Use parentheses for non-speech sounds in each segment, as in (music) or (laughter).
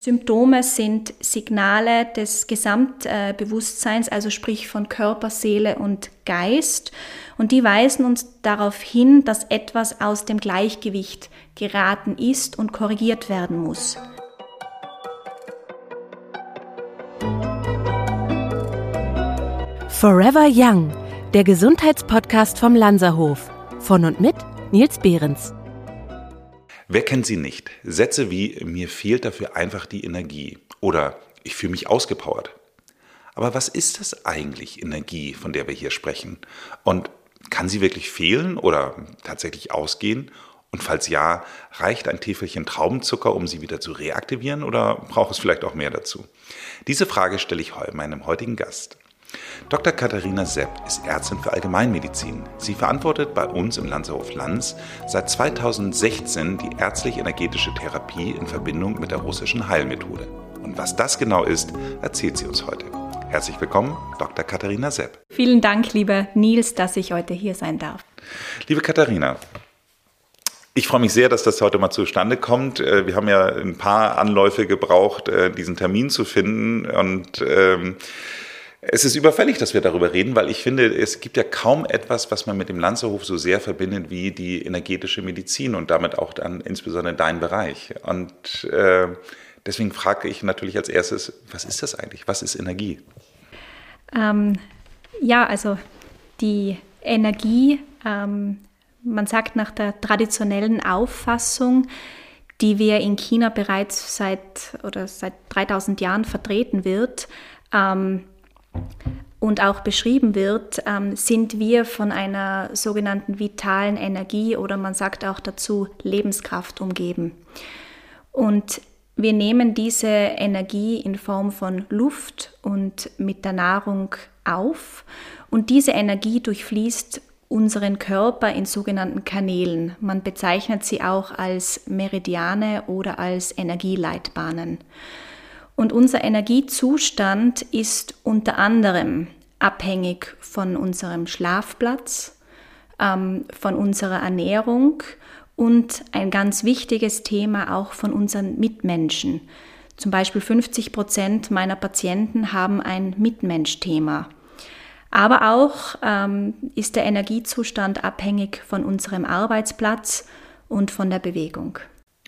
Symptome sind Signale des Gesamtbewusstseins, also sprich von Körper, Seele und Geist. Und die weisen uns darauf hin, dass etwas aus dem Gleichgewicht geraten ist und korrigiert werden muss. Forever Young, der Gesundheitspodcast vom Lanzerhof. Von und mit Nils Behrens. Wer kennt sie nicht? Sätze wie mir fehlt dafür einfach die Energie oder ich fühle mich ausgepowert. Aber was ist das eigentlich Energie, von der wir hier sprechen? Und kann sie wirklich fehlen oder tatsächlich ausgehen? Und falls ja, reicht ein Täfelchen Traubenzucker, um sie wieder zu reaktivieren oder braucht es vielleicht auch mehr dazu? Diese Frage stelle ich meinem heutigen Gast. Dr. Katharina Sepp ist Ärztin für Allgemeinmedizin. Sie verantwortet bei uns im Lanzerhof Lanz seit 2016 die ärztlich-energetische Therapie in Verbindung mit der russischen Heilmethode. Und was das genau ist, erzählt sie uns heute. Herzlich willkommen, Dr. Katharina Sepp. Vielen Dank, lieber Nils, dass ich heute hier sein darf. Liebe Katharina, ich freue mich sehr, dass das heute mal zustande kommt. Äh, wir haben ja ein paar Anläufe gebraucht, äh, diesen Termin zu finden und ähm, es ist überfällig, dass wir darüber reden, weil ich finde, es gibt ja kaum etwas, was man mit dem Lanzerhof so sehr verbindet wie die energetische Medizin und damit auch dann insbesondere dein Bereich. Und äh, deswegen frage ich natürlich als erstes, was ist das eigentlich? Was ist Energie? Ähm, ja, also die Energie, ähm, man sagt nach der traditionellen Auffassung, die wir in China bereits seit oder seit 3000 Jahren vertreten wird, ähm, und auch beschrieben wird, ähm, sind wir von einer sogenannten vitalen Energie oder man sagt auch dazu Lebenskraft umgeben. Und wir nehmen diese Energie in Form von Luft und mit der Nahrung auf und diese Energie durchfließt unseren Körper in sogenannten Kanälen. Man bezeichnet sie auch als Meridiane oder als Energieleitbahnen. Und unser Energiezustand ist unter anderem abhängig von unserem Schlafplatz, ähm, von unserer Ernährung und ein ganz wichtiges Thema auch von unseren Mitmenschen. Zum Beispiel 50 Prozent meiner Patienten haben ein Mitmenschthema. Aber auch ähm, ist der Energiezustand abhängig von unserem Arbeitsplatz und von der Bewegung.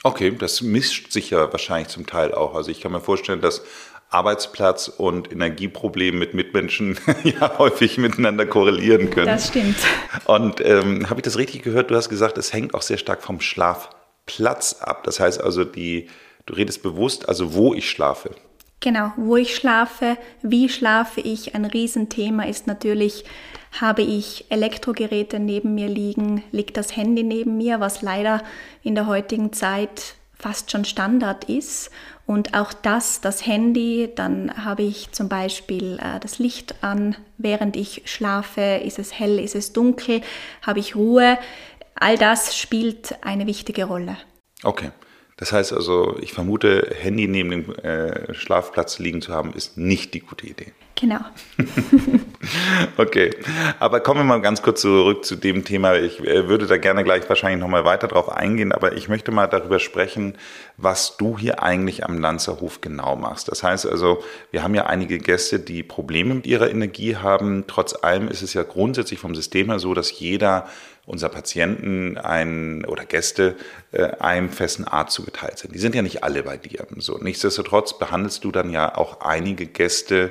Okay, das mischt sich ja wahrscheinlich zum Teil auch. Also ich kann mir vorstellen, dass Arbeitsplatz und Energieprobleme mit Mitmenschen (laughs) ja häufig miteinander korrelieren können. Das stimmt. Und ähm, habe ich das richtig gehört? Du hast gesagt, es hängt auch sehr stark vom Schlafplatz ab. Das heißt also, die, du redest bewusst, also wo ich schlafe. Genau, wo ich schlafe, wie schlafe ich. Ein Riesenthema ist natürlich habe ich Elektrogeräte neben mir liegen? Liegt das Handy neben mir, was leider in der heutigen Zeit fast schon Standard ist? Und auch das, das Handy, dann habe ich zum Beispiel äh, das Licht an, während ich schlafe. Ist es hell, ist es dunkel? Habe ich Ruhe? All das spielt eine wichtige Rolle. Okay. Das heißt also, ich vermute, Handy neben dem äh, Schlafplatz liegen zu haben, ist nicht die gute Idee. Genau. (laughs) okay, aber kommen wir mal ganz kurz zurück zu dem Thema. Ich äh, würde da gerne gleich wahrscheinlich nochmal weiter drauf eingehen, aber ich möchte mal darüber sprechen, was du hier eigentlich am Lanzerhof genau machst. Das heißt also, wir haben ja einige Gäste, die Probleme mit ihrer Energie haben. Trotz allem ist es ja grundsätzlich vom System her so, dass jeder unserer Patienten ein, oder Gäste äh, einem festen Art zugeteilt sind. Die sind ja nicht alle bei dir. So, nichtsdestotrotz behandelst du dann ja auch einige Gäste,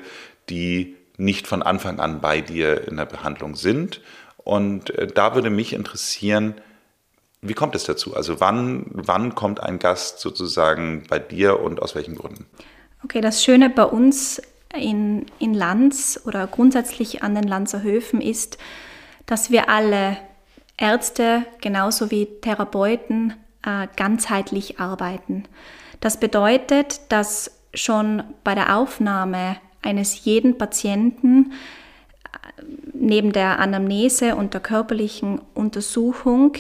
die nicht von Anfang an bei dir in der Behandlung sind. Und äh, da würde mich interessieren, wie kommt es dazu? Also wann, wann kommt ein Gast sozusagen bei dir und aus welchen Gründen? Okay, das Schöne bei uns in, in Lanz oder grundsätzlich an den Lanzer Höfen ist, dass wir alle Ärzte genauso wie Therapeuten äh, ganzheitlich arbeiten. Das bedeutet, dass schon bei der Aufnahme eines jeden Patienten äh, neben der Anamnese und der körperlichen Untersuchung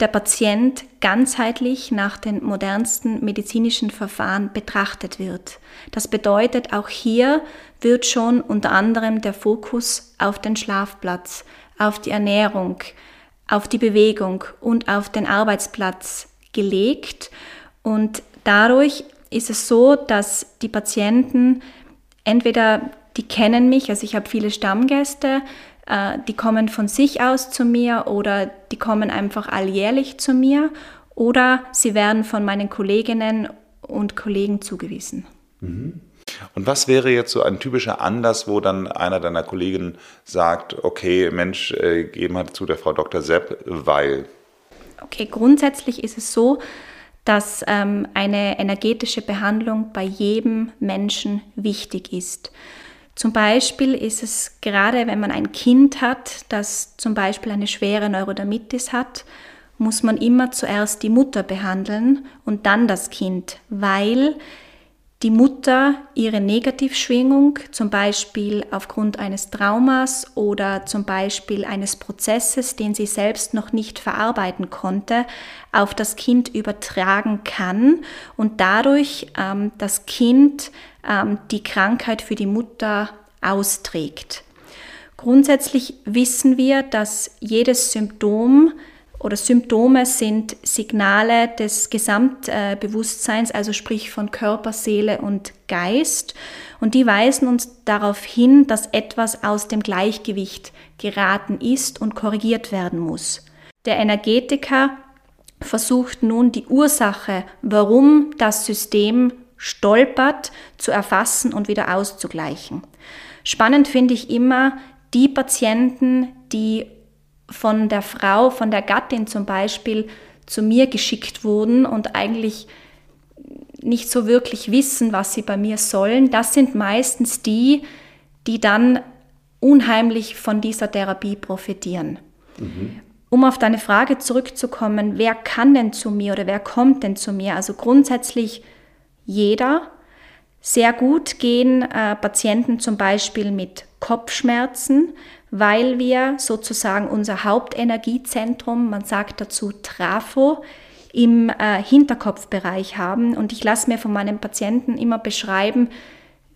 der Patient ganzheitlich nach den modernsten medizinischen Verfahren betrachtet wird. Das bedeutet, auch hier wird schon unter anderem der Fokus auf den Schlafplatz, auf die Ernährung, auf die Bewegung und auf den Arbeitsplatz gelegt und dadurch ist es so, dass die Patienten entweder die kennen mich, also ich habe viele Stammgäste, äh, die kommen von sich aus zu mir oder die kommen einfach alljährlich zu mir oder sie werden von meinen Kolleginnen und Kollegen zugewiesen. Mhm. Und was wäre jetzt so ein typischer Anlass, wo dann einer deiner Kollegen sagt, okay, Mensch, äh, geh mal zu der Frau Dr. Sepp, weil? Okay, grundsätzlich ist es so, dass ähm, eine energetische Behandlung bei jedem Menschen wichtig ist. Zum Beispiel ist es gerade, wenn man ein Kind hat, das zum Beispiel eine schwere Neurodermitis hat, muss man immer zuerst die Mutter behandeln und dann das Kind, weil die Mutter ihre Negativschwingung, zum Beispiel aufgrund eines Traumas oder zum Beispiel eines Prozesses, den sie selbst noch nicht verarbeiten konnte, auf das Kind übertragen kann und dadurch ähm, das Kind ähm, die Krankheit für die Mutter austrägt. Grundsätzlich wissen wir, dass jedes Symptom oder Symptome sind Signale des Gesamtbewusstseins, also sprich von Körper, Seele und Geist. Und die weisen uns darauf hin, dass etwas aus dem Gleichgewicht geraten ist und korrigiert werden muss. Der Energetiker versucht nun die Ursache, warum das System stolpert, zu erfassen und wieder auszugleichen. Spannend finde ich immer die Patienten, die von der Frau, von der Gattin zum Beispiel zu mir geschickt wurden und eigentlich nicht so wirklich wissen, was sie bei mir sollen, das sind meistens die, die dann unheimlich von dieser Therapie profitieren. Mhm. Um auf deine Frage zurückzukommen, wer kann denn zu mir oder wer kommt denn zu mir? Also grundsätzlich jeder. Sehr gut gehen äh, Patienten zum Beispiel mit Kopfschmerzen, weil wir sozusagen unser Hauptenergiezentrum, man sagt dazu Trafo, im äh, Hinterkopfbereich haben. Und ich lasse mir von meinen Patienten immer beschreiben,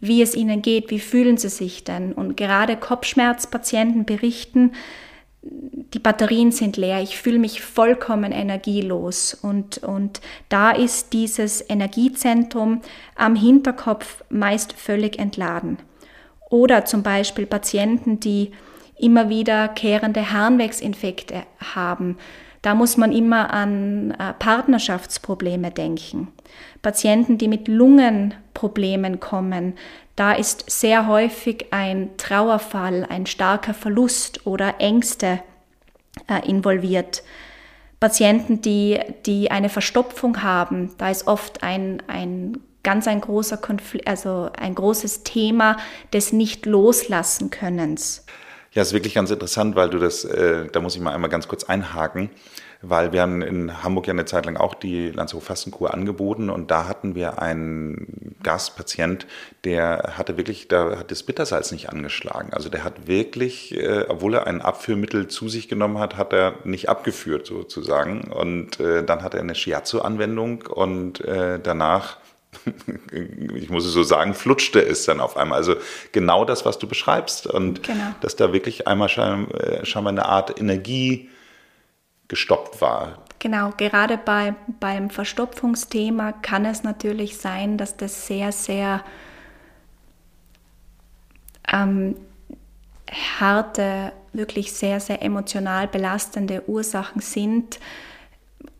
wie es ihnen geht, wie fühlen sie sich denn. Und gerade Kopfschmerzpatienten berichten, die Batterien sind leer, ich fühle mich vollkommen energielos. Und, und da ist dieses Energiezentrum am Hinterkopf meist völlig entladen. Oder zum Beispiel Patienten, die immer wieder kehrende Harnwegsinfekte haben. Da muss man immer an äh, Partnerschaftsprobleme denken. Patienten, die mit Lungenproblemen kommen, da ist sehr häufig ein Trauerfall, ein starker Verlust oder Ängste äh, involviert. Patienten, die, die eine Verstopfung haben, da ist oft ein, ein ganz ein großer Konflikt, also ein großes Thema des Nicht-Loslassen-Könnens. Ja, ist wirklich ganz interessant, weil du das, äh, da muss ich mal einmal ganz kurz einhaken, weil wir haben in Hamburg ja eine Zeit lang auch die Landshof Fastenkur angeboten und da hatten wir einen Gastpatient, der hatte wirklich, da hat das Bittersalz nicht angeschlagen. Also der hat wirklich, äh, obwohl er ein Abführmittel zu sich genommen hat, hat er nicht abgeführt sozusagen. Und äh, dann hat er eine Shiatsu-Anwendung und äh, danach (laughs) ich muss es so sagen, flutschte es dann auf einmal. Also genau das, was du beschreibst. Und genau. dass da wirklich einmal scheinbar, scheinbar eine Art Energie gestoppt war. Genau, gerade bei, beim Verstopfungsthema kann es natürlich sein, dass das sehr, sehr ähm, harte, wirklich sehr, sehr emotional belastende Ursachen sind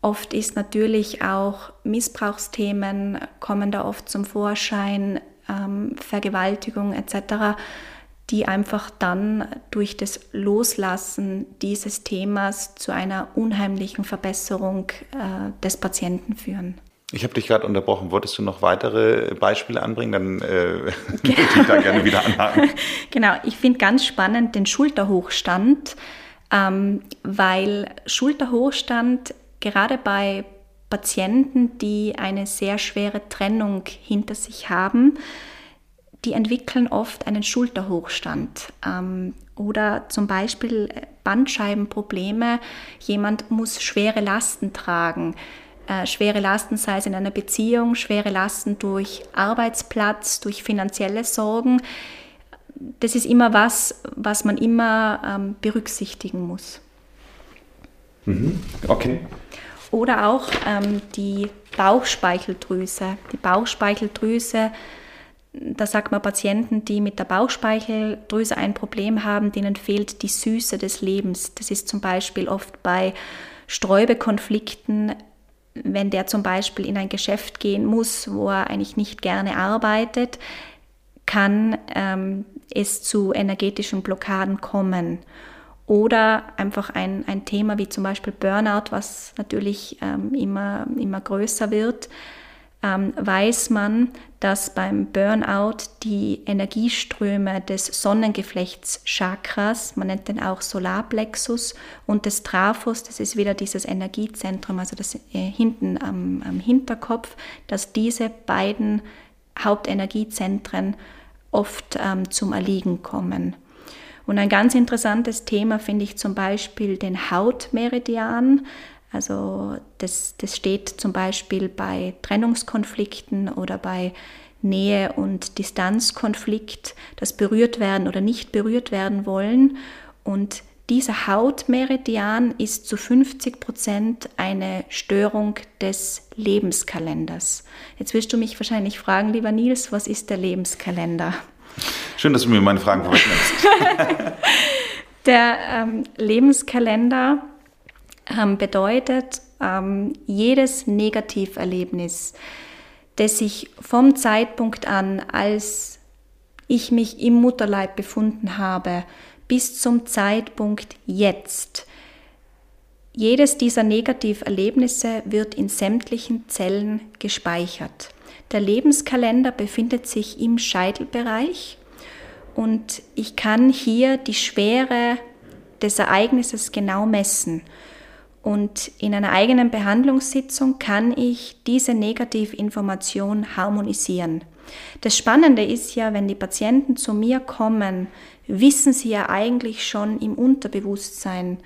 Oft ist natürlich auch Missbrauchsthemen kommen da oft zum Vorschein, ähm, Vergewaltigung etc., die einfach dann durch das Loslassen dieses Themas zu einer unheimlichen Verbesserung äh, des Patienten führen. Ich habe dich gerade unterbrochen. Wolltest du noch weitere Beispiele anbringen? Dann äh, (laughs) genau. ich da gerne wieder anhaken. (laughs) genau, ich finde ganz spannend den Schulterhochstand, ähm, weil Schulterhochstand gerade bei Patienten, die eine sehr schwere Trennung hinter sich haben, die entwickeln oft einen Schulterhochstand ähm, oder zum Beispiel Bandscheibenprobleme. Jemand muss schwere Lasten tragen. Äh, schwere Lasten, sei es in einer Beziehung, schwere Lasten durch Arbeitsplatz, durch finanzielle Sorgen. Das ist immer was, was man immer ähm, berücksichtigen muss. Mhm. Okay. Oder auch ähm, die Bauchspeicheldrüse. Die Bauchspeicheldrüse, da sagt man Patienten, die mit der Bauchspeicheldrüse ein Problem haben, denen fehlt die Süße des Lebens. Das ist zum Beispiel oft bei Sträubekonflikten, wenn der zum Beispiel in ein Geschäft gehen muss, wo er eigentlich nicht gerne arbeitet, kann ähm, es zu energetischen Blockaden kommen. Oder einfach ein, ein Thema wie zum Beispiel Burnout, was natürlich ähm, immer, immer größer wird, ähm, weiß man, dass beim Burnout die Energieströme des Sonnengeflechts Chakras, man nennt den auch Solarplexus, und des Trafos, das ist wieder dieses Energiezentrum, also das äh, hinten am, am Hinterkopf, dass diese beiden Hauptenergiezentren oft ähm, zum Erliegen kommen. Und ein ganz interessantes Thema finde ich zum Beispiel den Hautmeridian. Also das, das steht zum Beispiel bei Trennungskonflikten oder bei Nähe- und Distanzkonflikt, das berührt werden oder nicht berührt werden wollen. Und dieser Hautmeridian ist zu 50 Prozent eine Störung des Lebenskalenders. Jetzt wirst du mich wahrscheinlich fragen, lieber Nils, was ist der Lebenskalender? Schön, dass du mir meine Fragen vorwegnimmst. (laughs) Der ähm, Lebenskalender ähm, bedeutet, ähm, jedes Negativerlebnis, das ich vom Zeitpunkt an, als ich mich im Mutterleib befunden habe, bis zum Zeitpunkt jetzt, jedes dieser Negativerlebnisse wird in sämtlichen Zellen gespeichert. Der Lebenskalender befindet sich im Scheitelbereich und ich kann hier die Schwere des Ereignisses genau messen. Und in einer eigenen Behandlungssitzung kann ich diese Negativinformation harmonisieren. Das Spannende ist ja, wenn die Patienten zu mir kommen, wissen sie ja eigentlich schon im Unterbewusstsein,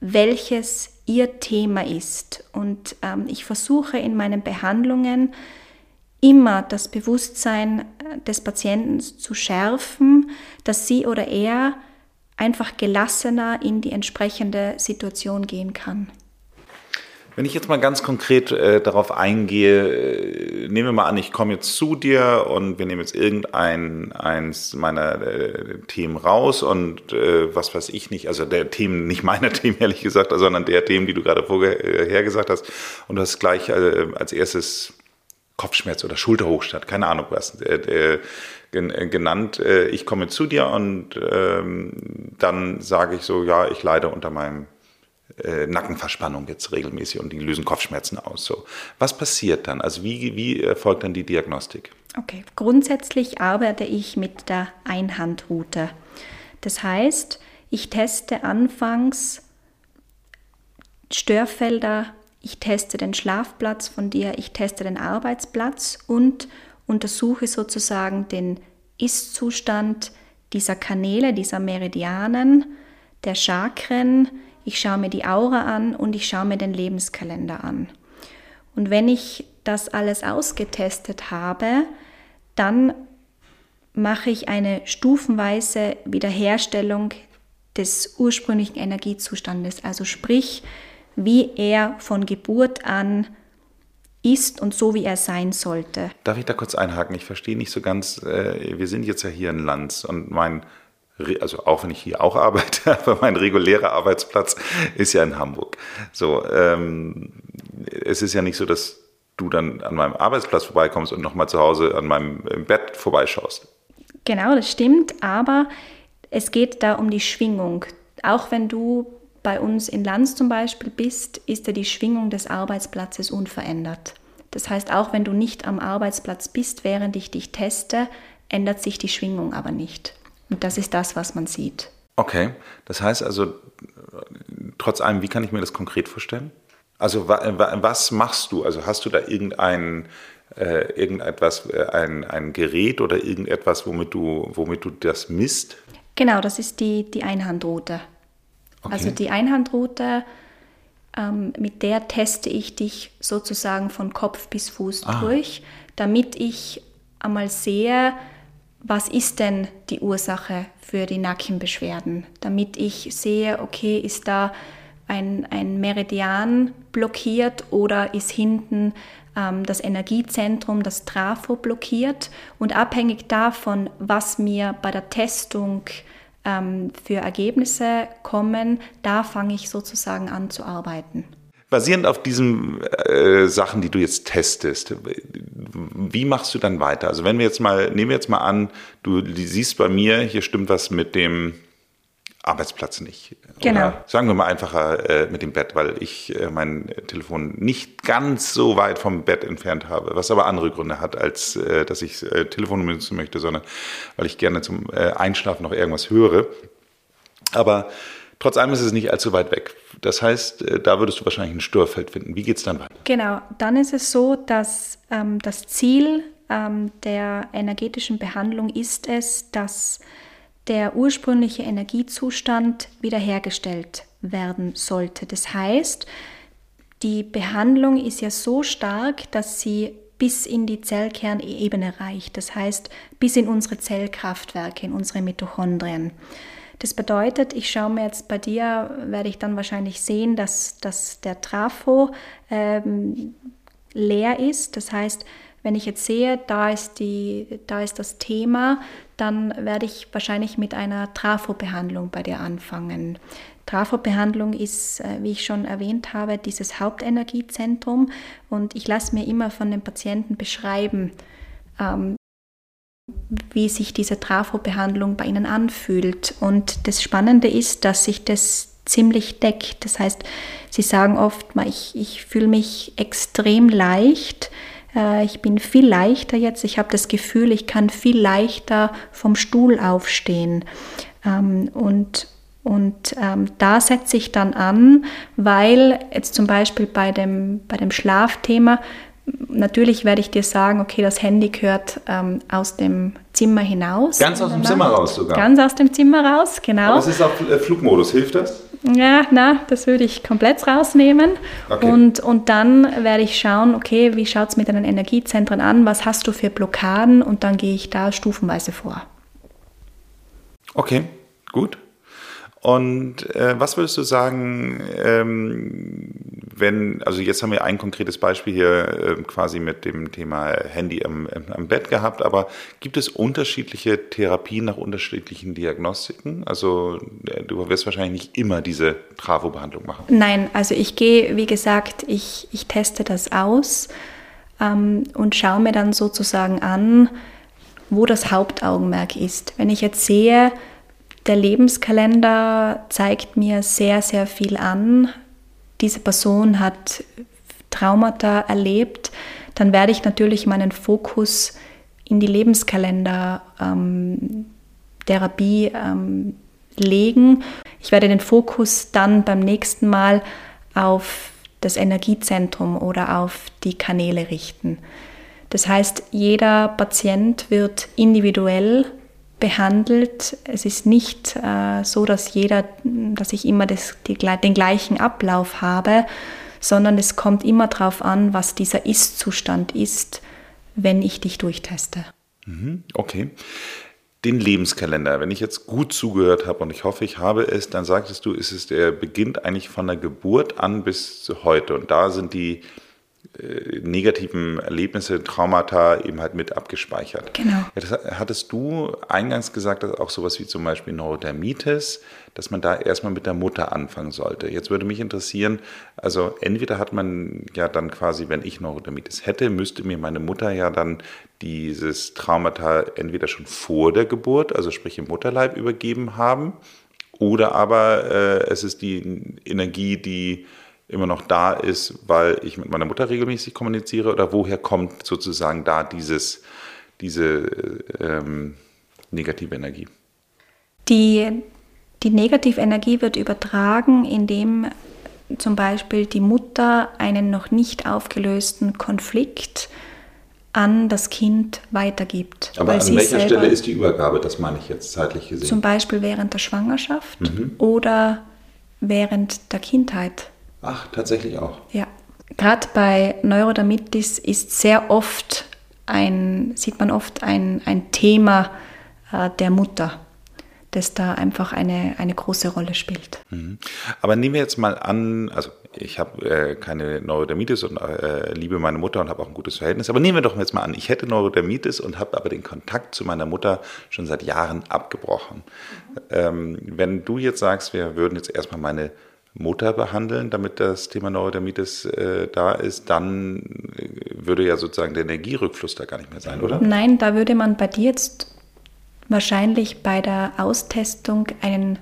welches ihr Thema ist. Und ähm, ich versuche in meinen Behandlungen immer das Bewusstsein äh, des Patienten zu schärfen, dass sie oder er einfach gelassener in die entsprechende Situation gehen kann. Wenn ich jetzt mal ganz konkret äh, darauf eingehe, äh, nehmen wir mal an, ich komme jetzt zu dir und wir nehmen jetzt irgendein eins meiner äh, Themen raus und äh, was weiß ich nicht, also der Themen, nicht meiner (laughs) Themen ehrlich gesagt, sondern der Themen, die du gerade vorher gesagt hast und du hast gleich äh, als erstes Kopfschmerz oder Schulterhochstadt, keine Ahnung was, äh, genannt. Äh, ich komme zu dir und ähm, dann sage ich so, ja, ich leide unter meinem äh, Nackenverspannung jetzt regelmäßig und die lösen Kopfschmerzen aus. So. Was passiert dann? Also wie, wie erfolgt dann die Diagnostik? Okay, grundsätzlich arbeite ich mit der Einhandroute. Das heißt, ich teste anfangs Störfelder ich teste den Schlafplatz von dir, ich teste den Arbeitsplatz und untersuche sozusagen den Ist-Zustand dieser Kanäle, dieser Meridianen, der Chakren. Ich schaue mir die Aura an und ich schaue mir den Lebenskalender an. Und wenn ich das alles ausgetestet habe, dann mache ich eine stufenweise Wiederherstellung des ursprünglichen Energiezustandes. Also sprich, wie er von Geburt an ist und so, wie er sein sollte. Darf ich da kurz einhaken? Ich verstehe nicht so ganz, äh, wir sind jetzt ja hier in Lanz und mein, also auch wenn ich hier auch arbeite, (laughs) aber mein regulärer Arbeitsplatz ist ja in Hamburg. So, ähm, es ist ja nicht so, dass du dann an meinem Arbeitsplatz vorbeikommst und nochmal zu Hause an meinem Bett vorbeischaust. Genau, das stimmt, aber es geht da um die Schwingung. Auch wenn du bei uns in Lanz zum Beispiel bist, ist ja die Schwingung des Arbeitsplatzes unverändert. Das heißt, auch wenn du nicht am Arbeitsplatz bist, während ich dich teste, ändert sich die Schwingung aber nicht. Und das ist das, was man sieht. Okay, das heißt also, trotz allem, wie kann ich mir das konkret vorstellen? Also was machst du? Also hast du da irgendein, äh, irgendetwas, äh, ein, ein Gerät oder irgendetwas, womit du, womit du das misst? Genau, das ist die, die Einhandroute. Okay. Also die Einhandroute, ähm, mit der teste ich dich sozusagen von Kopf bis Fuß ah. durch, damit ich einmal sehe, was ist denn die Ursache für die Nackenbeschwerden, damit ich sehe, okay, ist da ein, ein Meridian blockiert oder ist hinten ähm, das Energiezentrum, das Trafo blockiert. Und abhängig davon, was mir bei der Testung ähm, für Ergebnisse kommen, da fange ich sozusagen an zu arbeiten. Basierend auf diesen äh, Sachen, die du jetzt testest, wie machst du dann weiter? Also wenn wir jetzt mal, nehmen wir jetzt mal an, du siehst bei mir, hier stimmt was mit dem Arbeitsplatz nicht. Genau. Oder sagen wir mal einfacher äh, mit dem Bett, weil ich äh, mein Telefon nicht ganz so weit vom Bett entfernt habe, was aber andere Gründe hat, als äh, dass ich äh, Telefon benutzen möchte, sondern weil ich gerne zum äh, Einschlafen noch irgendwas höre. Aber trotz allem ist es nicht allzu weit weg. Das heißt, äh, da würdest du wahrscheinlich ein Störfeld finden. Wie geht es dann weiter? Genau, dann ist es so, dass ähm, das Ziel ähm, der energetischen Behandlung ist es, dass der ursprüngliche Energiezustand wiederhergestellt werden sollte. Das heißt, die Behandlung ist ja so stark, dass sie bis in die Zellkernebene reicht. Das heißt, bis in unsere Zellkraftwerke, in unsere Mitochondrien. Das bedeutet, ich schaue mir jetzt bei dir, werde ich dann wahrscheinlich sehen, dass, dass der Trafo ähm, leer ist. Das heißt, wenn ich jetzt sehe, da ist, die, da ist das Thema, dann werde ich wahrscheinlich mit einer Trafo-Behandlung bei dir anfangen. Trafo-Behandlung ist, äh, wie ich schon erwähnt habe, dieses Hauptenergiezentrum und ich lasse mir immer von den Patienten beschreiben, ähm, wie sich diese Trafo-Behandlung bei ihnen anfühlt. Und das Spannende ist, dass sich das ziemlich deckt. Das heißt, sie sagen oft, ich, ich fühle mich extrem leicht, ich bin viel leichter jetzt. Ich habe das Gefühl, ich kann viel leichter vom Stuhl aufstehen. Ähm, und und ähm, da setze ich dann an, weil jetzt zum Beispiel bei dem, bei dem Schlafthema, natürlich werde ich dir sagen, okay, das Handy gehört ähm, aus dem Zimmer hinaus. Ganz aus dem Zimmer raus sogar. Ganz aus dem Zimmer raus, genau. Aber es ist auf äh, Flugmodus, hilft das? Ja, na, das würde ich komplett rausnehmen. Okay. Und, und dann werde ich schauen, okay, wie schaut es mit deinen Energiezentren an? Was hast du für Blockaden? Und dann gehe ich da stufenweise vor. Okay, gut. Und äh, was würdest du sagen, ähm, wenn, also jetzt haben wir ein konkretes Beispiel hier äh, quasi mit dem Thema Handy am, am Bett gehabt, aber gibt es unterschiedliche Therapien nach unterschiedlichen Diagnostiken? Also äh, du wirst wahrscheinlich nicht immer diese Travo-Behandlung machen. Nein, also ich gehe, wie gesagt, ich, ich teste das aus ähm, und schaue mir dann sozusagen an, wo das Hauptaugenmerk ist. Wenn ich jetzt sehe, der Lebenskalender zeigt mir sehr, sehr viel an. Diese Person hat Traumata erlebt. Dann werde ich natürlich meinen Fokus in die Lebenskalender-Therapie ähm, ähm, legen. Ich werde den Fokus dann beim nächsten Mal auf das Energiezentrum oder auf die Kanäle richten. Das heißt, jeder Patient wird individuell behandelt. Es ist nicht äh, so, dass jeder, dass ich immer das, die, den gleichen Ablauf habe, sondern es kommt immer darauf an, was dieser Ist-Zustand ist, wenn ich dich durchteste. Mhm, okay. Den Lebenskalender, wenn ich jetzt gut zugehört habe und ich hoffe, ich habe es, dann sagtest du, ist es der beginnt eigentlich von der Geburt an bis heute und da sind die negativen Erlebnisse, Traumata eben halt mit abgespeichert. Genau. Ja, das hattest du eingangs gesagt, dass auch sowas wie zum Beispiel Neurodermitis, dass man da erstmal mit der Mutter anfangen sollte. Jetzt würde mich interessieren, also entweder hat man ja dann quasi, wenn ich Neurodermitis hätte, müsste mir meine Mutter ja dann dieses Traumata entweder schon vor der Geburt, also sprich im Mutterleib übergeben haben, oder aber äh, es ist die Energie, die immer noch da ist, weil ich mit meiner Mutter regelmäßig kommuniziere oder woher kommt sozusagen da dieses, diese ähm, negative Energie? Die, die negative Energie wird übertragen, indem zum Beispiel die Mutter einen noch nicht aufgelösten Konflikt an das Kind weitergibt. Aber an welcher Stelle ist die Übergabe? Das meine ich jetzt zeitlich gesehen. Zum Beispiel während der Schwangerschaft mhm. oder während der Kindheit. Ach, tatsächlich auch. Ja. Gerade bei Neurodermitis ist sehr oft ein, sieht man oft ein, ein Thema äh, der Mutter. das da einfach eine, eine große Rolle spielt. Mhm. Aber nehmen wir jetzt mal an, also ich habe äh, keine Neurodermitis und äh, liebe meine Mutter und habe auch ein gutes Verhältnis, aber nehmen wir doch jetzt mal an, ich hätte Neurodermitis und habe aber den Kontakt zu meiner Mutter schon seit Jahren abgebrochen. Mhm. Ähm, wenn du jetzt sagst, wir würden jetzt erstmal meine Mutter behandeln, damit das Thema Neurodermitis äh, da ist, dann äh, würde ja sozusagen der Energierückfluss da gar nicht mehr sein, oder? Nein, da würde man bei dir jetzt wahrscheinlich bei der Austestung einen,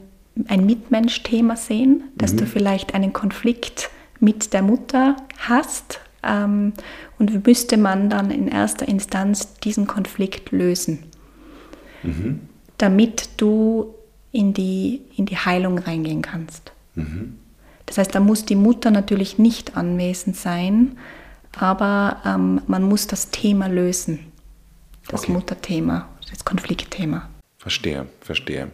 ein Mitmensch-Thema sehen, dass mhm. du vielleicht einen Konflikt mit der Mutter hast. Ähm, und müsste man dann in erster Instanz diesen Konflikt lösen, mhm. damit du in die, in die Heilung reingehen kannst. Mhm. Das heißt, da muss die Mutter natürlich nicht anwesend sein, aber ähm, man muss das Thema lösen, das okay. Mutterthema, das Konfliktthema. Verstehe, verstehe.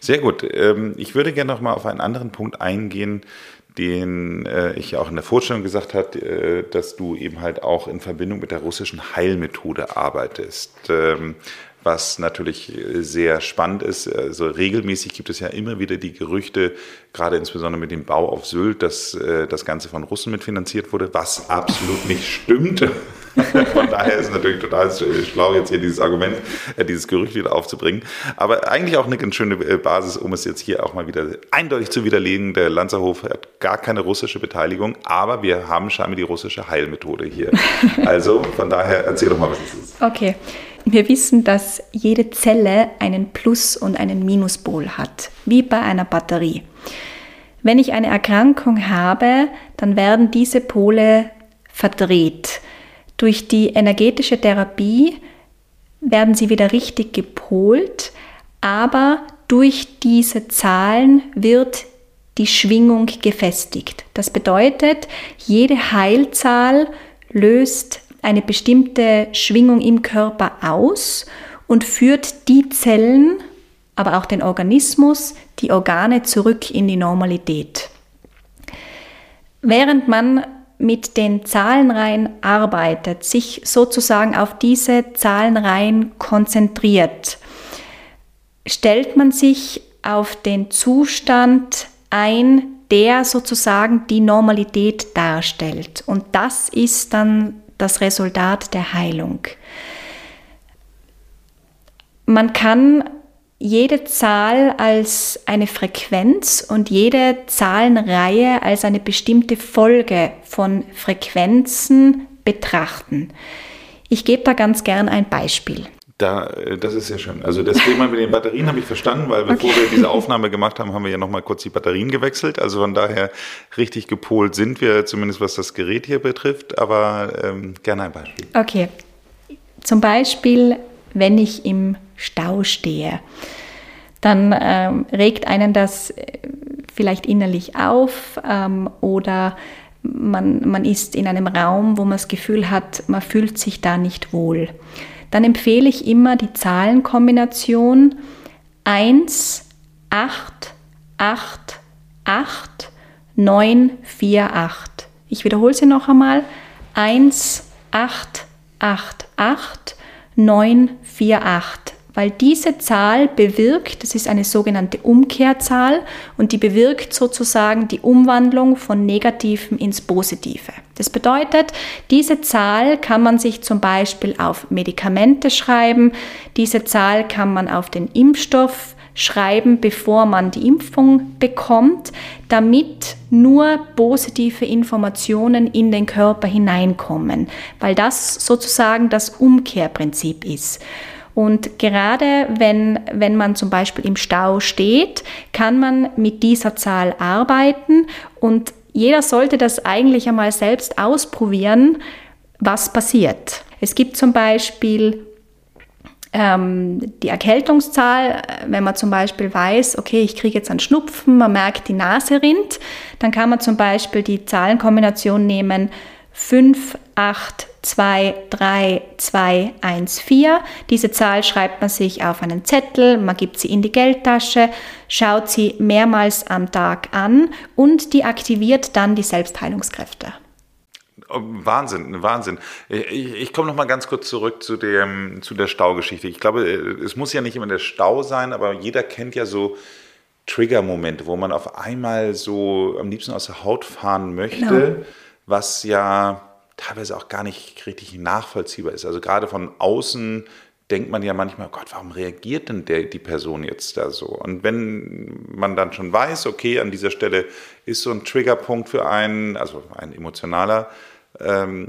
Sehr gut. Ähm, ich würde gerne noch mal auf einen anderen Punkt eingehen, den äh, ich auch in der Vorstellung gesagt habe, äh, dass du eben halt auch in Verbindung mit der russischen Heilmethode arbeitest. Was natürlich äh, sehr spannend ist. Also regelmäßig gibt es ja immer wieder die Gerüchte, gerade insbesondere mit dem Bau auf Sylt, dass äh, das Ganze von Russen mitfinanziert wurde, was absolut nicht stimmt. (laughs) Von daher ist es natürlich total schlau, jetzt hier dieses Argument, äh, dieses Gerücht wieder aufzubringen. Aber eigentlich auch eine ganz schöne Basis, um es jetzt hier auch mal wieder eindeutig zu widerlegen. Der Lanzerhof hat gar keine russische Beteiligung, aber wir haben scheinbar die russische Heilmethode hier. (laughs) Also von daher erzähl doch mal, was es ist. Okay. Wir wissen, dass jede Zelle einen Plus- und einen Minuspol hat, wie bei einer Batterie. Wenn ich eine Erkrankung habe, dann werden diese Pole verdreht. Durch die energetische Therapie werden sie wieder richtig gepolt, aber durch diese Zahlen wird die Schwingung gefestigt. Das bedeutet, jede Heilzahl löst eine bestimmte Schwingung im Körper aus und führt die Zellen, aber auch den Organismus, die Organe zurück in die Normalität. Während man mit den Zahlenreihen arbeitet, sich sozusagen auf diese Zahlenreihen konzentriert, stellt man sich auf den Zustand ein, der sozusagen die Normalität darstellt. Und das ist dann das Resultat der Heilung. Man kann jede Zahl als eine Frequenz und jede Zahlenreihe als eine bestimmte Folge von Frequenzen betrachten. Ich gebe da ganz gern ein Beispiel. Da, äh, das ist sehr schön. Also das Thema mit den Batterien habe ich verstanden, weil bevor okay. wir diese Aufnahme gemacht haben, haben wir ja nochmal kurz die Batterien gewechselt. Also von daher richtig gepolt sind wir, zumindest was das Gerät hier betrifft. Aber ähm, gerne ein Beispiel. Okay. Zum Beispiel, wenn ich im Stau stehe, dann ähm, regt einen das äh, vielleicht innerlich auf ähm, oder man, man ist in einem Raum, wo man das Gefühl hat, man fühlt sich da nicht wohl dann empfehle ich immer die Zahlenkombination 1, 8, 8, 8, 9, 4, 8. Ich wiederhole sie noch einmal. 1, 8, 8, 8, 9, 4, 8 weil diese Zahl bewirkt, das ist eine sogenannte Umkehrzahl und die bewirkt sozusagen die Umwandlung von Negativen ins Positive. Das bedeutet, diese Zahl kann man sich zum Beispiel auf Medikamente schreiben, diese Zahl kann man auf den Impfstoff schreiben, bevor man die Impfung bekommt, damit nur positive Informationen in den Körper hineinkommen, weil das sozusagen das Umkehrprinzip ist. Und gerade wenn, wenn man zum Beispiel im Stau steht, kann man mit dieser Zahl arbeiten und jeder sollte das eigentlich einmal selbst ausprobieren, was passiert. Es gibt zum Beispiel ähm, die Erkältungszahl, wenn man zum Beispiel weiß, okay, ich kriege jetzt einen Schnupfen, man merkt, die Nase rinnt, dann kann man zum Beispiel die Zahlenkombination nehmen 5, 8, 2, 3, 2, 1, 4. Diese Zahl schreibt man sich auf einen Zettel, man gibt sie in die Geldtasche, schaut sie mehrmals am Tag an und die aktiviert dann die Selbstheilungskräfte. Oh, Wahnsinn, Wahnsinn. Ich, ich komme noch mal ganz kurz zurück zu, dem, zu der Staugeschichte. Ich glaube, es muss ja nicht immer der Stau sein, aber jeder kennt ja so Trigger-Momente, wo man auf einmal so am liebsten aus der Haut fahren möchte, genau. was ja teilweise auch gar nicht richtig nachvollziehbar ist. Also gerade von außen denkt man ja manchmal, Gott, warum reagiert denn der, die Person jetzt da so? Und wenn man dann schon weiß, okay, an dieser Stelle ist so ein Triggerpunkt für einen, also ein emotionaler, ähm,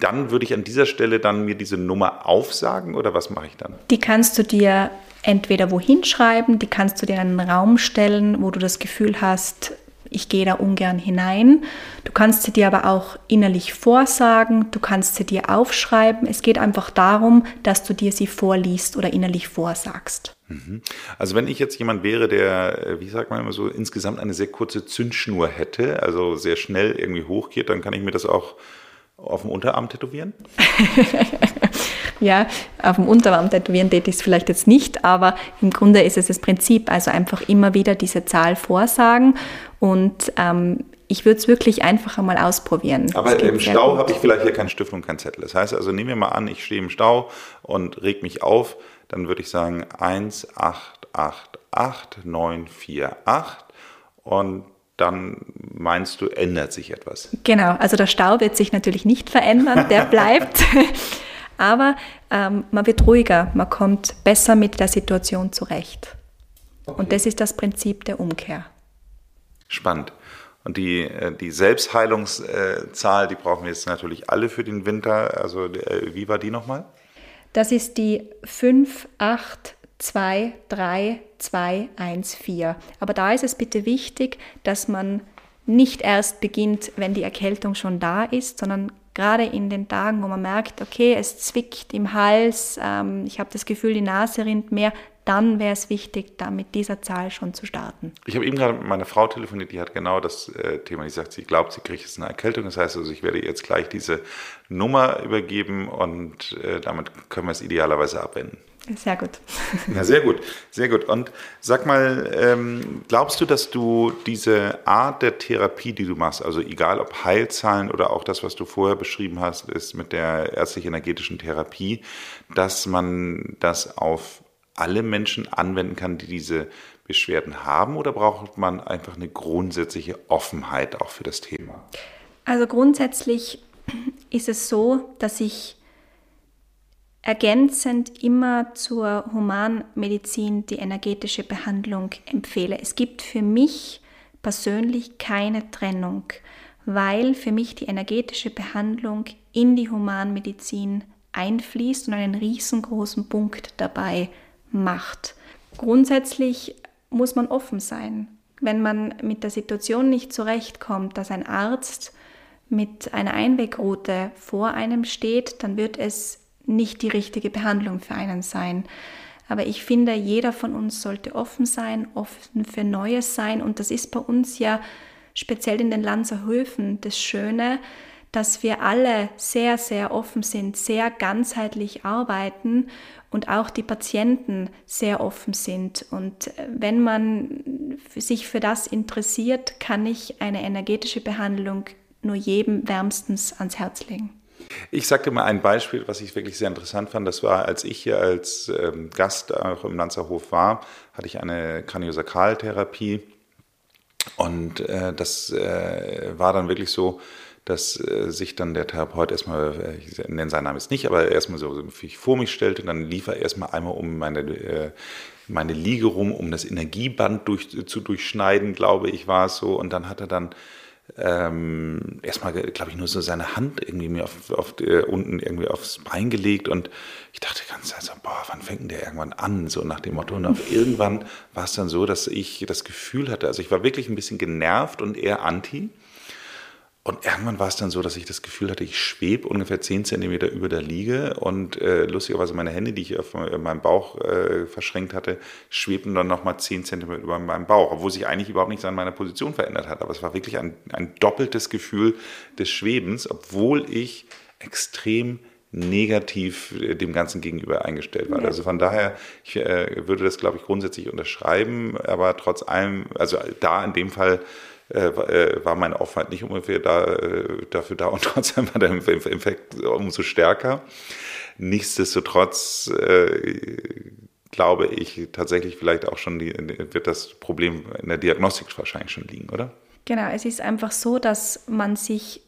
dann würde ich an dieser Stelle dann mir diese Nummer aufsagen oder was mache ich dann? Die kannst du dir entweder wohin schreiben, die kannst du dir in einen Raum stellen, wo du das Gefühl hast, ich gehe da ungern hinein. Du kannst sie dir aber auch innerlich vorsagen, du kannst sie dir aufschreiben. Es geht einfach darum, dass du dir sie vorliest oder innerlich vorsagst. Mhm. Also wenn ich jetzt jemand wäre, der, äh, wie sagt man immer so, insgesamt eine sehr kurze Zündschnur hätte, also sehr schnell irgendwie hochgeht, dann kann ich mir das auch auf dem Unterarm tätowieren? (laughs) ja, auf dem Unterarm tätowieren täte ich es vielleicht jetzt nicht, aber im Grunde ist es das Prinzip, also einfach immer wieder diese Zahl vorsagen und ähm, ich würde es wirklich einfach einmal ausprobieren. Aber im Stau habe ich vielleicht hier keinen Stift und keinen Zettel. Das heißt also, nehmen wir mal an, ich stehe im Stau und reg mich auf, dann würde ich sagen 1888948 und dann meinst du, ändert sich etwas. Genau, also der Stau wird sich natürlich nicht verändern, der bleibt. (laughs) (laughs) Aber ähm, man wird ruhiger, man kommt besser mit der Situation zurecht. Okay. Und das ist das Prinzip der Umkehr. Spannend. Und die, äh, die Selbstheilungszahl, die brauchen wir jetzt natürlich alle für den Winter. Also äh, wie war die nochmal? Das ist die 582314. Aber da ist es bitte wichtig, dass man nicht erst beginnt, wenn die Erkältung schon da ist, sondern gerade in den Tagen, wo man merkt, okay, es zwickt im Hals, ähm, ich habe das Gefühl, die Nase rinnt mehr, dann wäre es wichtig, da mit dieser Zahl schon zu starten. Ich habe eben gerade mit meiner Frau telefoniert, die hat genau das äh, Thema. Die sagt, sie glaubt, sie kriegt jetzt eine Erkältung. Das heißt also, ich werde jetzt gleich diese Nummer übergeben und äh, damit können wir es idealerweise abwenden. Sehr gut. Ja, sehr gut, sehr gut. Und sag mal, ähm, glaubst du, dass du diese Art der Therapie, die du machst, also egal ob Heilzahlen oder auch das, was du vorher beschrieben hast, ist mit der ärztlich-energetischen Therapie, dass man das auf alle Menschen anwenden kann, die diese Beschwerden haben, oder braucht man einfach eine grundsätzliche Offenheit auch für das Thema? Also grundsätzlich ist es so, dass ich ergänzend immer zur Humanmedizin die energetische Behandlung empfehle. Es gibt für mich persönlich keine Trennung, weil für mich die energetische Behandlung in die Humanmedizin einfließt und einen riesengroßen Punkt dabei macht. Grundsätzlich muss man offen sein. Wenn man mit der Situation nicht zurechtkommt, dass ein Arzt mit einer Einwegroute vor einem steht, dann wird es nicht die richtige Behandlung für einen sein. Aber ich finde, jeder von uns sollte offen sein, offen für Neues sein. Und das ist bei uns ja speziell in den Lanzerhöfen das Schöne, dass wir alle sehr, sehr offen sind, sehr ganzheitlich arbeiten und auch die Patienten sehr offen sind. Und wenn man sich für das interessiert, kann ich eine energetische Behandlung nur jedem wärmstens ans Herz legen. Ich sagte mal ein Beispiel, was ich wirklich sehr interessant fand. Das war, als ich hier als ähm, Gast auch im Lanzerhof war, hatte ich eine Kraniosakraltherapie. Und äh, das äh, war dann wirklich so, dass äh, sich dann der Therapeut erstmal, äh, ich nenne seinen Namen jetzt nicht, aber erstmal so, so vor mich stellte. Dann lief er erstmal einmal um meine, äh, meine Liege rum, um das Energieband durch, zu durchschneiden, glaube ich, war es so. Und dann hat er dann ähm, erstmal, glaube ich, nur so seine Hand irgendwie mir auf, auf die, unten irgendwie aufs Bein gelegt und ich dachte ganz also, boah, wann fängt denn der irgendwann an? So nach dem Motto. Und auf irgendwann war es dann so, dass ich das Gefühl hatte, also ich war wirklich ein bisschen genervt und eher anti. Und irgendwann war es dann so, dass ich das Gefühl hatte, ich schwebe ungefähr 10 Zentimeter über der Liege und äh, lustigerweise meine Hände, die ich auf meinem Bauch äh, verschränkt hatte, schwebten dann nochmal 10 Zentimeter über meinem Bauch, obwohl sich eigentlich überhaupt nichts an meiner Position verändert hat. Aber es war wirklich ein, ein doppeltes Gefühl des Schwebens, obwohl ich extrem negativ äh, dem Ganzen gegenüber eingestellt war. Ja. Also von daher, ich äh, würde das, glaube ich, grundsätzlich unterschreiben, aber trotz allem, also da in dem Fall äh, äh, war mein Aufwand nicht ungefähr da, äh, dafür da und (laughs) trotzdem war der Effekt umso stärker. Nichtsdestotrotz äh, glaube ich tatsächlich vielleicht auch schon, die, wird das Problem in der Diagnostik wahrscheinlich schon liegen, oder? Genau, es ist einfach so, dass man sich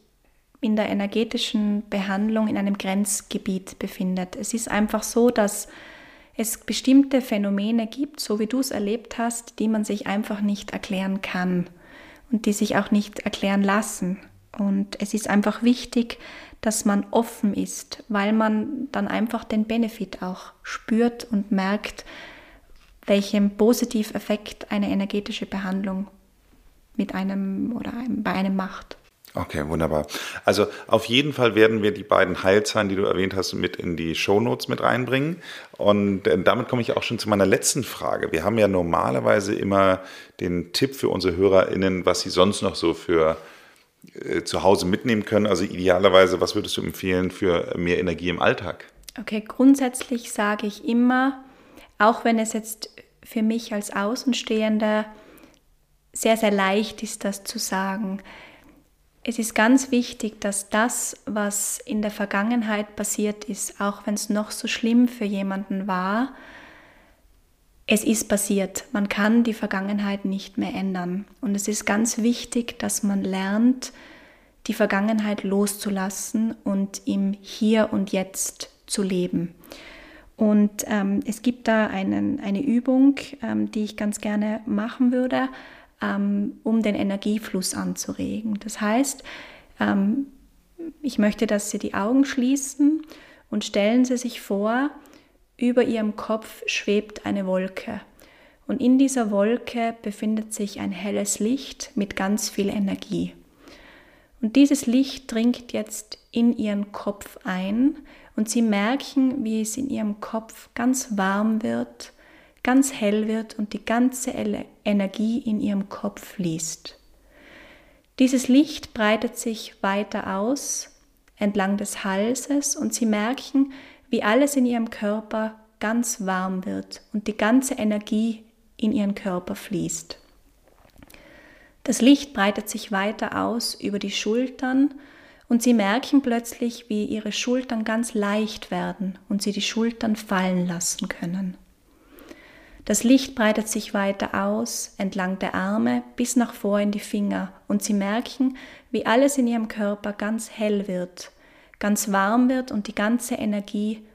in der energetischen Behandlung in einem Grenzgebiet befindet. Es ist einfach so, dass es bestimmte Phänomene gibt, so wie du es erlebt hast, die man sich einfach nicht erklären kann und die sich auch nicht erklären lassen. Und es ist einfach wichtig, dass man offen ist, weil man dann einfach den Benefit auch spürt und merkt, welchen Positiveffekt eine energetische Behandlung mit einem oder einem, bei einem macht. Okay, wunderbar. Also auf jeden Fall werden wir die beiden Heilzahlen, die du erwähnt hast, mit in die Shownotes mit reinbringen. Und äh, damit komme ich auch schon zu meiner letzten Frage. Wir haben ja normalerweise immer den Tipp für unsere HörerInnen, was sie sonst noch so für äh, zu Hause mitnehmen können. Also idealerweise, was würdest du empfehlen für mehr Energie im Alltag? Okay, grundsätzlich sage ich immer, auch wenn es jetzt für mich als Außenstehender sehr, sehr leicht ist, das zu sagen, es ist ganz wichtig, dass das, was in der Vergangenheit passiert ist, auch wenn es noch so schlimm für jemanden war, es ist passiert. Man kann die Vergangenheit nicht mehr ändern. Und es ist ganz wichtig, dass man lernt, die Vergangenheit loszulassen und im Hier und Jetzt zu leben. Und ähm, es gibt da einen, eine Übung, ähm, die ich ganz gerne machen würde. Ähm, um den Energiefluss anzuregen. Das heißt, ähm, ich möchte, dass Sie die Augen schließen und stellen Sie sich vor, über Ihrem Kopf schwebt eine Wolke. Und in dieser Wolke befindet sich ein helles Licht mit ganz viel Energie. Und dieses Licht dringt jetzt in Ihren Kopf ein und Sie merken, wie es in Ihrem Kopf ganz warm wird ganz hell wird und die ganze Energie in ihrem Kopf fließt. Dieses Licht breitet sich weiter aus entlang des Halses und sie merken, wie alles in ihrem Körper ganz warm wird und die ganze Energie in ihren Körper fließt. Das Licht breitet sich weiter aus über die Schultern und sie merken plötzlich, wie ihre Schultern ganz leicht werden und sie die Schultern fallen lassen können. Das Licht breitet sich weiter aus, entlang der Arme bis nach vor in die Finger und sie merken, wie alles in ihrem Körper ganz hell wird, ganz warm wird und die ganze Energie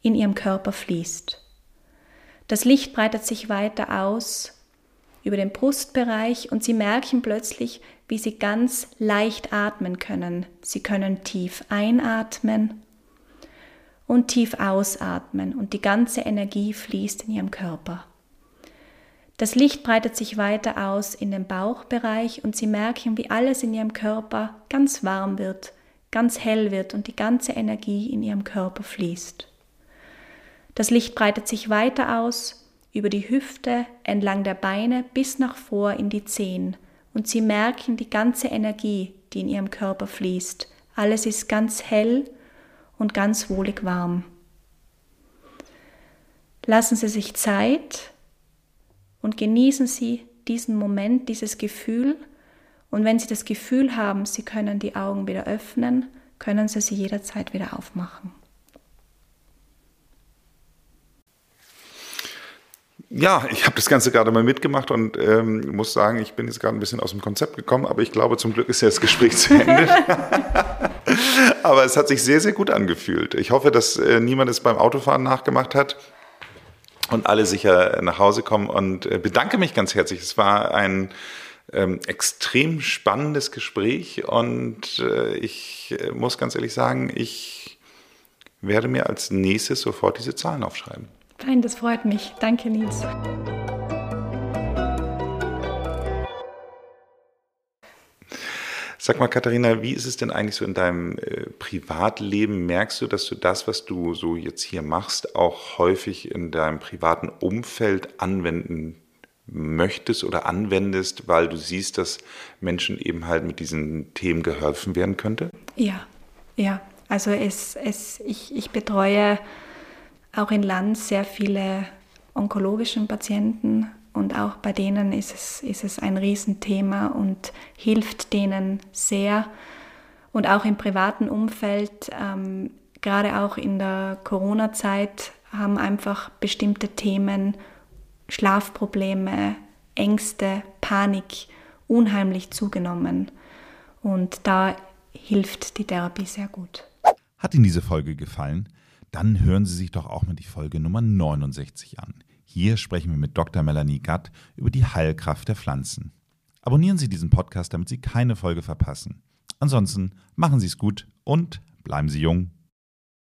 in ihrem Körper fließt. Das Licht breitet sich weiter aus über den Brustbereich und sie merken plötzlich, wie sie ganz leicht atmen können. Sie können tief einatmen und tief ausatmen und die ganze Energie fließt in ihrem Körper. Das Licht breitet sich weiter aus in den Bauchbereich und Sie merken, wie alles in Ihrem Körper ganz warm wird, ganz hell wird und die ganze Energie in Ihrem Körper fließt. Das Licht breitet sich weiter aus über die Hüfte, entlang der Beine bis nach vor in die Zehen und Sie merken die ganze Energie, die in Ihrem Körper fließt. Alles ist ganz hell und ganz wohlig warm. Lassen Sie sich Zeit und genießen Sie diesen Moment, dieses Gefühl. Und wenn Sie das Gefühl haben, Sie können die Augen wieder öffnen, können Sie sie jederzeit wieder aufmachen. Ja, ich habe das Ganze gerade mal mitgemacht und ähm, muss sagen, ich bin jetzt gerade ein bisschen aus dem Konzept gekommen, aber ich glaube, zum Glück ist ja das Gespräch zu Ende. (laughs) aber es hat sich sehr, sehr gut angefühlt. Ich hoffe, dass äh, niemand es beim Autofahren nachgemacht hat und alle sicher nach Hause kommen und äh, bedanke mich ganz herzlich. Es war ein ähm, extrem spannendes Gespräch und äh, ich äh, muss ganz ehrlich sagen, ich werde mir als nächstes sofort diese Zahlen aufschreiben. Fein, das freut mich. Danke, Nils. Sag mal, Katharina, wie ist es denn eigentlich so in deinem äh, Privatleben? Merkst du, dass du das, was du so jetzt hier machst, auch häufig in deinem privaten Umfeld anwenden möchtest oder anwendest, weil du siehst, dass Menschen eben halt mit diesen Themen geholfen werden könnte? Ja, ja. Also es, es, ich, ich betreue auch in Land sehr viele onkologischen Patienten und auch bei denen ist es, ist es ein Riesenthema und hilft denen sehr. Und auch im privaten Umfeld, ähm, gerade auch in der Corona-Zeit, haben einfach bestimmte Themen, Schlafprobleme, Ängste, Panik unheimlich zugenommen. Und da hilft die Therapie sehr gut. Hat Ihnen diese Folge gefallen? Dann hören Sie sich doch auch mal die Folge Nummer 69 an. Hier sprechen wir mit Dr. Melanie Gatt über die Heilkraft der Pflanzen. Abonnieren Sie diesen Podcast, damit Sie keine Folge verpassen. Ansonsten machen Sie es gut und bleiben Sie jung.